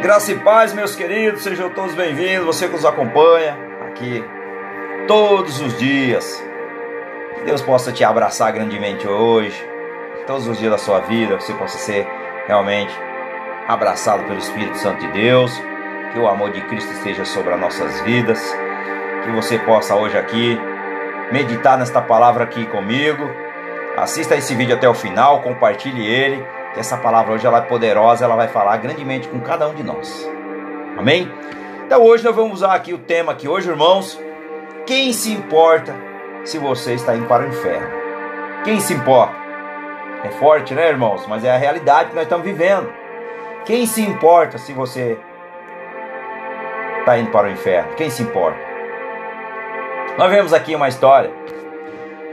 Graça e paz, meus queridos, sejam todos bem-vindos. Você que nos acompanha aqui todos os dias. Que Deus possa te abraçar grandemente hoje, todos os dias da sua vida, você possa ser realmente abraçado pelo Espírito Santo de Deus. Que o amor de Cristo esteja sobre as nossas vidas. Que você possa hoje aqui meditar nesta palavra aqui comigo. Assista esse vídeo até o final, compartilhe ele que essa palavra hoje ela é poderosa, ela vai falar grandemente com cada um de nós. Amém? Então hoje nós vamos usar aqui o tema que hoje, irmãos, quem se importa se você está indo para o inferno? Quem se importa? É forte, né, irmãos? Mas é a realidade que nós estamos vivendo. Quem se importa se você está indo para o inferno? Quem se importa? Nós vemos aqui uma história.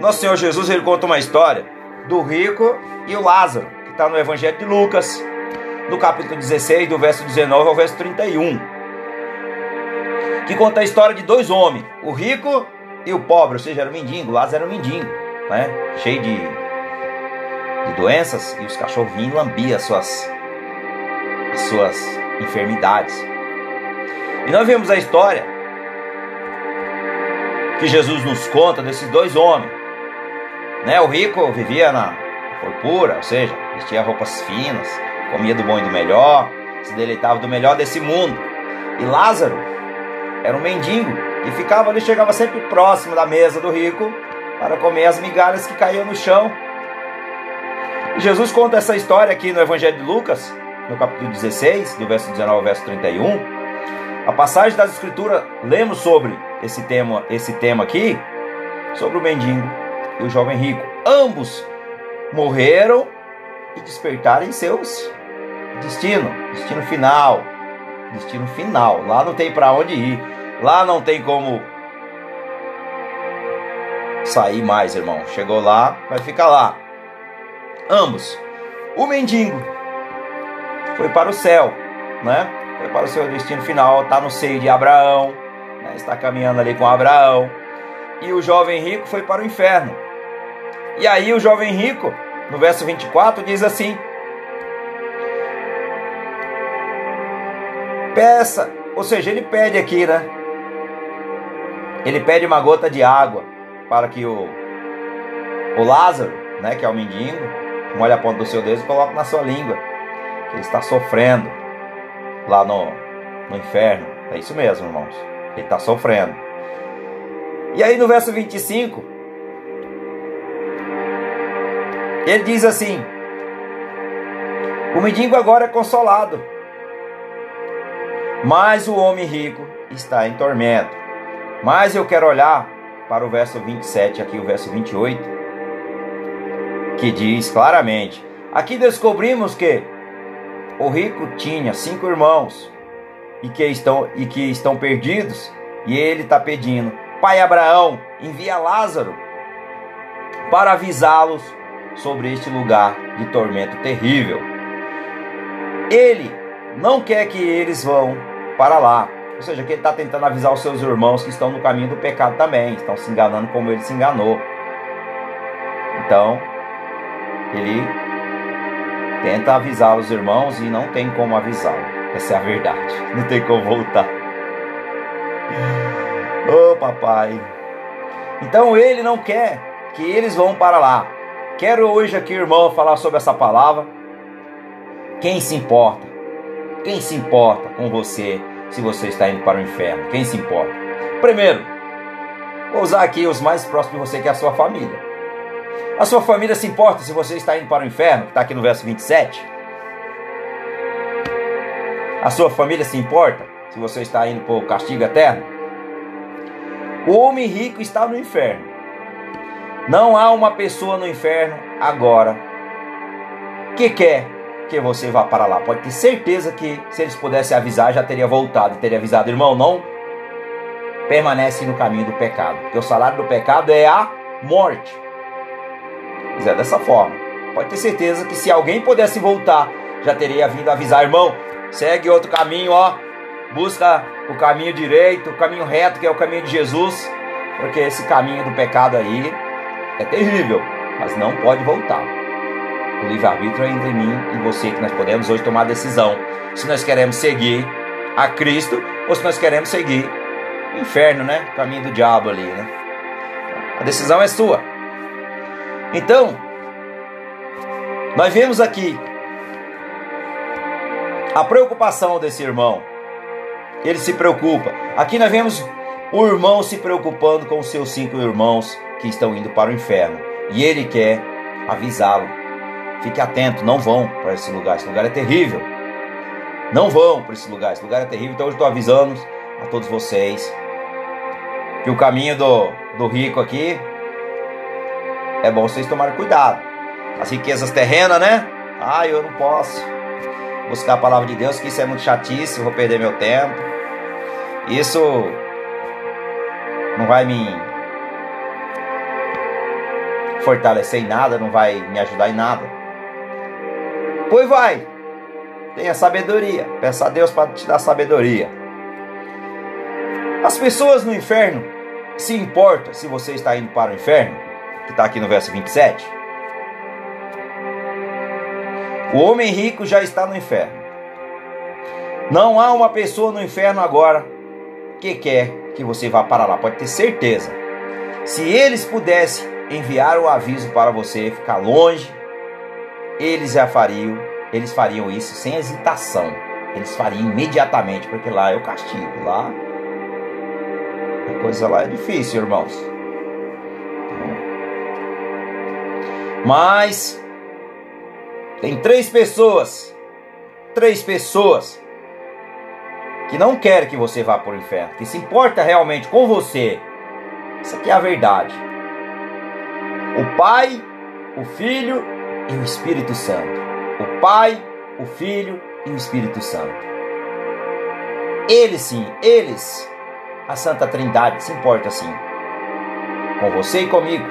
Nosso Senhor Jesus ele conta uma história do rico e o Lázaro está no Evangelho de Lucas, no capítulo 16, do verso 19 ao verso 31. Que conta a história de dois homens, o rico e o pobre, ou seja, era o mendigo, Lázaro era o mendigo, né? cheio de, de doenças, e os cachorros vinham lambiam as suas, as suas enfermidades. E nós vemos a história que Jesus nos conta desses dois homens. Né? O rico vivia na pura, ou seja, vestia roupas finas, comia do bom e do melhor, se deleitava do melhor desse mundo. E Lázaro era um mendigo e ficava ali, chegava sempre próximo da mesa do rico para comer as migalhas que caíam no chão. E Jesus conta essa história aqui no Evangelho de Lucas, no capítulo 16, do verso 19 ao verso 31. A passagem das Escrituras, lemos sobre esse tema, esse tema aqui, sobre o mendigo e o jovem rico. Ambos morreram e despertaram em seus destino, destino final, destino final. Lá não tem para onde ir, lá não tem como sair mais, irmão. Chegou lá, vai ficar lá. Ambos. O mendigo foi para o céu, né? Foi para o seu destino final, está no seio de Abraão, né? está caminhando ali com Abraão. E o jovem rico foi para o inferno. E aí o jovem rico no verso 24, diz assim: Peça, ou seja, ele pede aqui, né? Ele pede uma gota de água para que o, o Lázaro, né, que é o mendigo, molhe a ponta do seu dedo e coloque na sua língua. Que ele está sofrendo lá no, no inferno. É isso mesmo, irmãos. Ele está sofrendo. E aí no verso 25, Ele diz assim: O mendigo agora é consolado, mas o homem rico está em tormento. Mas eu quero olhar para o verso 27, aqui o verso 28, que diz claramente: Aqui descobrimos que o rico tinha cinco irmãos e que estão, e que estão perdidos, e ele está pedindo: Pai Abraão, envia Lázaro para avisá-los sobre este lugar de tormento terrível. Ele não quer que eles vão para lá. Ou seja, que ele está tentando avisar os seus irmãos que estão no caminho do pecado também, estão se enganando como ele se enganou. Então, ele tenta avisar os irmãos e não tem como avisá-lo. Essa é a verdade. Não tem como voltar. Oh, papai. Então ele não quer que eles vão para lá. Quero hoje aqui, irmão, falar sobre essa palavra. Quem se importa? Quem se importa com você se você está indo para o inferno? Quem se importa? Primeiro, vou usar aqui os mais próximos de você, que é a sua família. A sua família se importa se você está indo para o inferno, que está aqui no verso 27? A sua família se importa se você está indo para o castigo eterno? O homem rico está no inferno. Não há uma pessoa no inferno agora que quer que você vá para lá. Pode ter certeza que se eles pudessem avisar, já teria voltado, teria avisado, irmão, não permanece no caminho do pecado, porque o salário do pecado é a morte. Mas é dessa forma. Pode ter certeza que se alguém pudesse voltar, já teria vindo avisar, irmão, segue outro caminho, ó. Busca o caminho direito, o caminho reto, que é o caminho de Jesus, porque esse caminho do pecado aí é terrível, mas não pode voltar. O livre-arbítrio é entre mim e você que nós podemos hoje tomar a decisão. Se nós queremos seguir a Cristo ou se nós queremos seguir o inferno, né? O caminho do diabo ali, né? A decisão é sua. Então, nós vemos aqui a preocupação desse irmão. Ele se preocupa. Aqui nós vemos o irmão se preocupando com seus cinco irmãos que estão indo para o inferno. E ele quer avisá-lo. Fique atento, não vão para esse lugar. Esse lugar é terrível. Não vão para esse lugar. Esse lugar é terrível. Então eu estou avisando a todos vocês que o caminho do, do rico aqui é bom vocês tomarem cuidado. As riquezas terrenas, né? Ah, eu não posso buscar a palavra de Deus, que isso é muito chatice, vou perder meu tempo. Isso não vai me fortalecer em nada, não vai me ajudar em nada. Pois vai, tenha sabedoria, peça a Deus para te dar sabedoria. As pessoas no inferno se importam se você está indo para o inferno, que está aqui no verso 27. O homem rico já está no inferno. Não há uma pessoa no inferno agora que quer que você vá para lá, pode ter certeza. Se eles pudessem enviar o aviso para você ficar longe, eles já fariam, eles fariam isso sem hesitação. Eles fariam imediatamente, porque lá é o castigo, lá a coisa lá é difícil, irmãos. Mas tem três pessoas, três pessoas que não querem que você vá para o inferno, que se importa realmente com você. Isso aqui é a verdade. O Pai, o Filho e o Espírito Santo. O Pai, o Filho e o Espírito Santo. Eles sim, eles, a Santa Trindade, se importa sim com você e comigo.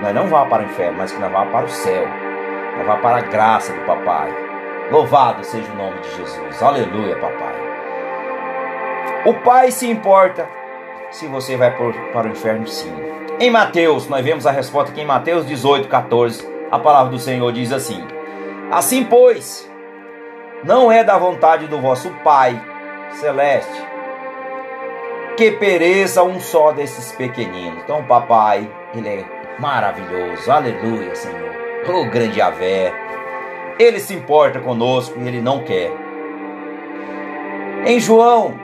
Nós não vá para o inferno, mas que nós vá para o céu vá para a graça do papai. Louvado seja o nome de Jesus. Aleluia, papai. O pai se importa se você vai para o inferno, sim. Em Mateus, nós vemos a resposta aqui em Mateus 18, 14. A palavra do Senhor diz assim: Assim, pois, não é da vontade do vosso Pai celeste que pereça um só desses pequeninos. Então, papai, ele é maravilhoso. Aleluia, Senhor. Oh, grande Avé. Ele se importa conosco e ele não quer. Em João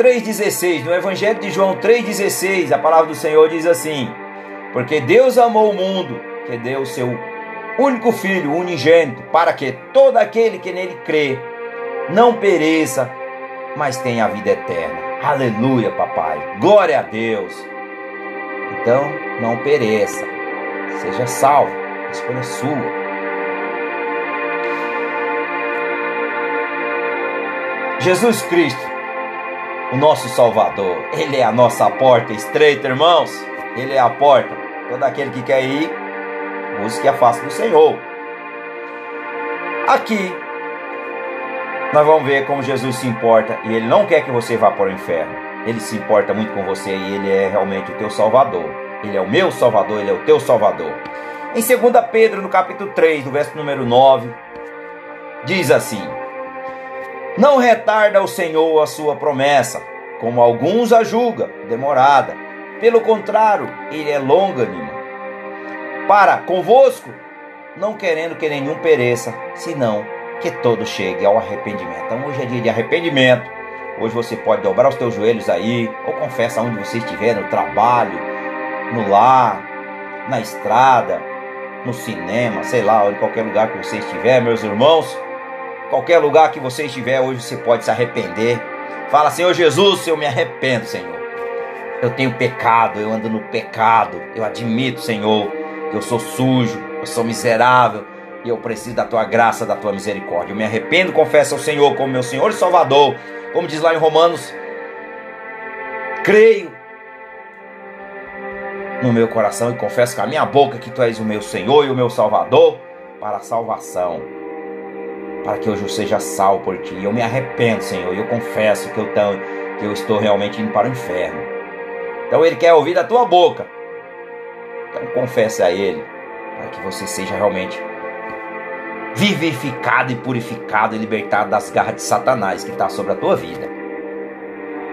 3,16, no Evangelho de João 3,16, a palavra do Senhor diz assim: Porque Deus amou o mundo, que deu o seu único filho, unigênito, para que todo aquele que nele crê não pereça, mas tenha a vida eterna. Aleluia, papai. Glória a Deus. Então, não pereça. Seja salvo. A escolha é sua. Jesus Cristo, o nosso Salvador, Ele é a nossa porta estreita, irmãos. Ele é a porta. Todo aquele que quer ir, busque a face do Senhor. Aqui, nós vamos ver como Jesus se importa e Ele não quer que você vá para o inferno. Ele se importa muito com você e Ele é realmente o teu Salvador. Ele é o meu Salvador, Ele é o teu Salvador. Em 2 Pedro, no capítulo 3, no verso número 9, diz assim: Não retarda o Senhor a sua promessa, como alguns a julga, demorada. Pelo contrário, ele é longânimo. Para convosco, não querendo que nenhum pereça, senão que todo chegue ao arrependimento. Então hoje é dia de arrependimento. Hoje você pode dobrar os teus joelhos aí, ou confessa onde você estiver, no trabalho, no lar, na estrada, no cinema, sei lá, em qualquer lugar que você estiver, meus irmãos. Qualquer lugar que você estiver, hoje você pode se arrepender. Fala, Senhor Jesus, eu me arrependo, Senhor. Eu tenho pecado, eu ando no pecado. Eu admito, Senhor, que eu sou sujo, eu sou miserável e eu preciso da tua graça, da tua misericórdia. Eu me arrependo, confesso ao Senhor como meu Senhor e Salvador. Como diz lá em Romanos, creio no meu coração e confesso com a minha boca que tu és o meu Senhor e o meu Salvador para a salvação. Para que hoje eu seja salvo por ti. Eu me arrependo, Senhor, e eu confesso que eu, tão, que eu estou realmente indo para o inferno. Então Ele quer ouvir da tua boca. Então confesse a Ele, para que você seja realmente vivificado e purificado e libertado das garras de Satanás que está sobre a tua vida.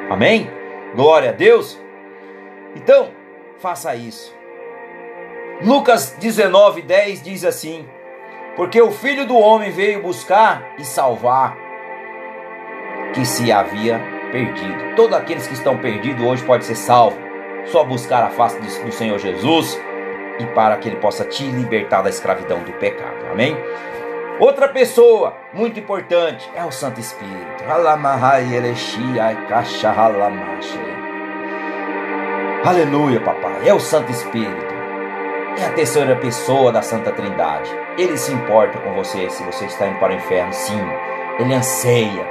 Amém? Glória a Deus. Então, faça isso. Lucas 19, 10 diz assim: Porque o filho do homem veio buscar e salvar que se havia perdido. Todos aqueles que estão perdidos hoje pode ser salvo. Só buscar a face do Senhor Jesus e para que ele possa te libertar da escravidão do pecado. Amém? Outra pessoa muito importante é o Santo Espírito. Aleluia, papai. É o Santo Espírito. É a terceira pessoa da Santa Trindade. Ele se importa com você se você está indo para o inferno, sim. Ele anseia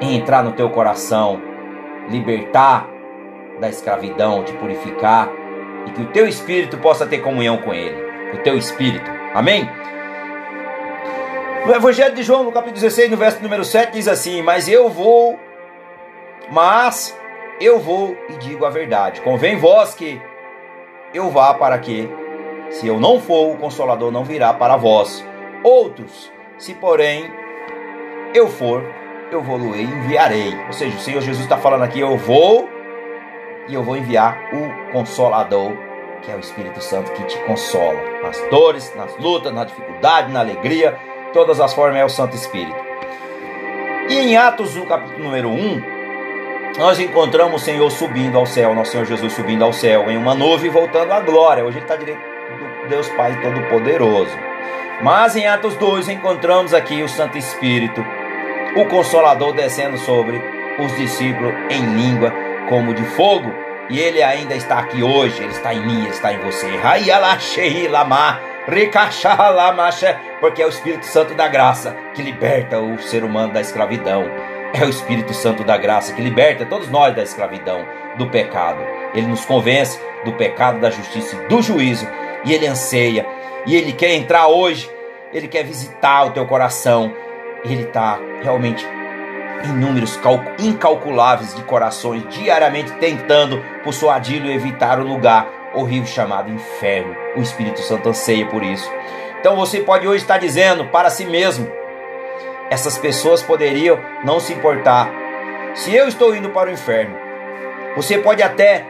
entrar no teu coração, libertar da escravidão, te purificar e que o teu espírito possa ter comunhão com ele. O teu espírito. Amém? No Evangelho de João, no capítulo 16, no verso número 7, diz assim: Mas eu vou, mas eu vou e digo a verdade. Convém vós que eu vá para que, se eu não for, o Consolador não virá para vós. Outros, se porém eu for, eu vou e enviarei. Ou seja, o Senhor Jesus está falando aqui: eu vou e eu vou enviar o Consolador, que é o Espírito Santo que te consola nas dores, nas lutas, na dificuldade, na alegria, todas as formas é o Santo Espírito. E em Atos, no capítulo número 1, nós encontramos o Senhor subindo ao céu, nosso Senhor Jesus subindo ao céu em uma nuvem voltando à glória. Hoje ele está direito do Deus Pai Todo-Poderoso. Mas em Atos 2 encontramos aqui o Santo Espírito, o Consolador descendo sobre os discípulos em língua como de fogo. E ele ainda está aqui hoje, ele está em mim, ele está em você. Porque é o Espírito Santo da graça que liberta o ser humano da escravidão. É o Espírito Santo da graça que liberta todos nós da escravidão, do pecado. Ele nos convence do pecado, da justiça e do juízo. E ele anseia. E ele quer entrar hoje. Ele quer visitar o teu coração. Ele está realmente em números incalculáveis de corações diariamente tentando por sua adilho evitar o lugar horrível chamado inferno. O Espírito Santo anseia por isso. Então você pode hoje estar dizendo para si mesmo: essas pessoas poderiam não se importar. Se eu estou indo para o inferno, você pode até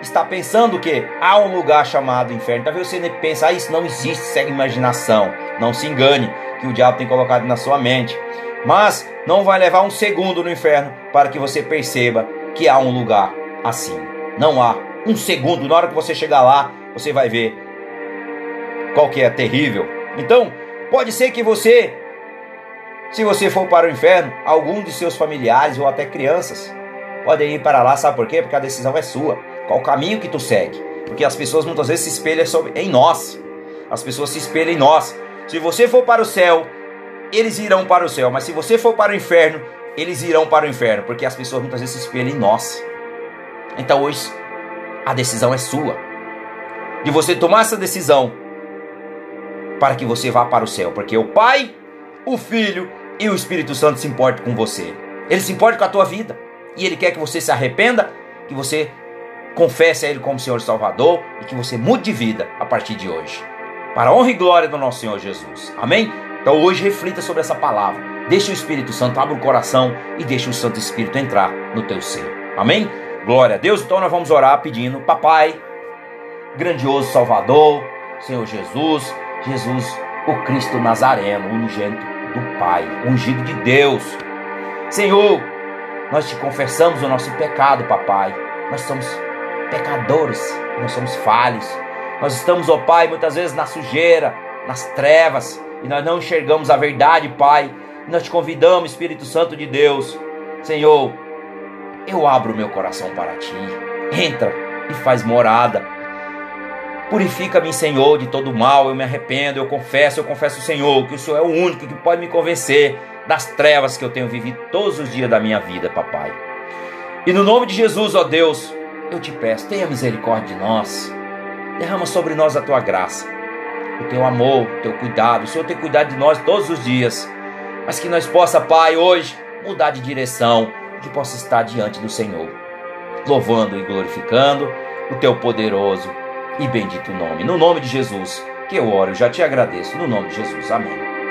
estar pensando que há um lugar chamado inferno. Talvez você pensa, ah, isso não existe, segue imaginação. Não se engane, que o diabo tem colocado na sua mente. Mas não vai levar um segundo no inferno para que você perceba que há um lugar assim. Não há um segundo. Na hora que você chegar lá, você vai ver qual que é terrível. Então, pode ser que você, se você for para o inferno, algum de seus familiares ou até crianças podem ir para lá, sabe por quê? Porque a decisão é sua. Qual o caminho que tu segue? Porque as pessoas muitas vezes se espelham em nós. As pessoas se espelham em nós. Se você for para o céu, eles irão para o céu. Mas se você for para o inferno, eles irão para o inferno. Porque as pessoas muitas vezes se espelham em nós. Então hoje, a decisão é sua. De você tomar essa decisão para que você vá para o céu. Porque o Pai, o Filho e o Espírito Santo se importam com você. Ele se importa com a tua vida. E Ele quer que você se arrependa, que você confesse a Ele como Senhor e Salvador e que você mude de vida a partir de hoje. Para a honra e glória do nosso Senhor Jesus. Amém? Então hoje reflita sobre essa palavra. Deixa o Espírito Santo, abra o coração e deixa o Santo Espírito entrar no teu ser. Amém? Glória a Deus. Então nós vamos orar pedindo, Papai, grandioso Salvador, Senhor Jesus, Jesus, o Cristo Nazareno, unigênito do Pai, ungido de Deus. Senhor, nós te confessamos o nosso pecado, papai. Nós somos pecadores, nós somos falhos. Nós estamos, ó Pai, muitas vezes na sujeira, nas trevas, e nós não enxergamos a verdade, Pai. Nós te convidamos, Espírito Santo de Deus, Senhor, eu abro meu coração para ti. Entra e faz morada. Purifica-me, Senhor, de todo mal. Eu me arrependo, eu confesso, eu confesso, Senhor, que o Senhor é o único que pode me convencer das trevas que eu tenho vivido todos os dias da minha vida, papai. E no nome de Jesus, ó Deus, eu te peço, tenha misericórdia de nós. Derrama sobre nós a tua graça, o teu amor, o teu cuidado. O Senhor tem cuidado de nós todos os dias. Mas que nós possa, Pai, hoje mudar de direção, que possa estar diante do Senhor, louvando e glorificando o teu poderoso e bendito nome. No nome de Jesus, que eu oro já te agradeço no nome de Jesus. Amém.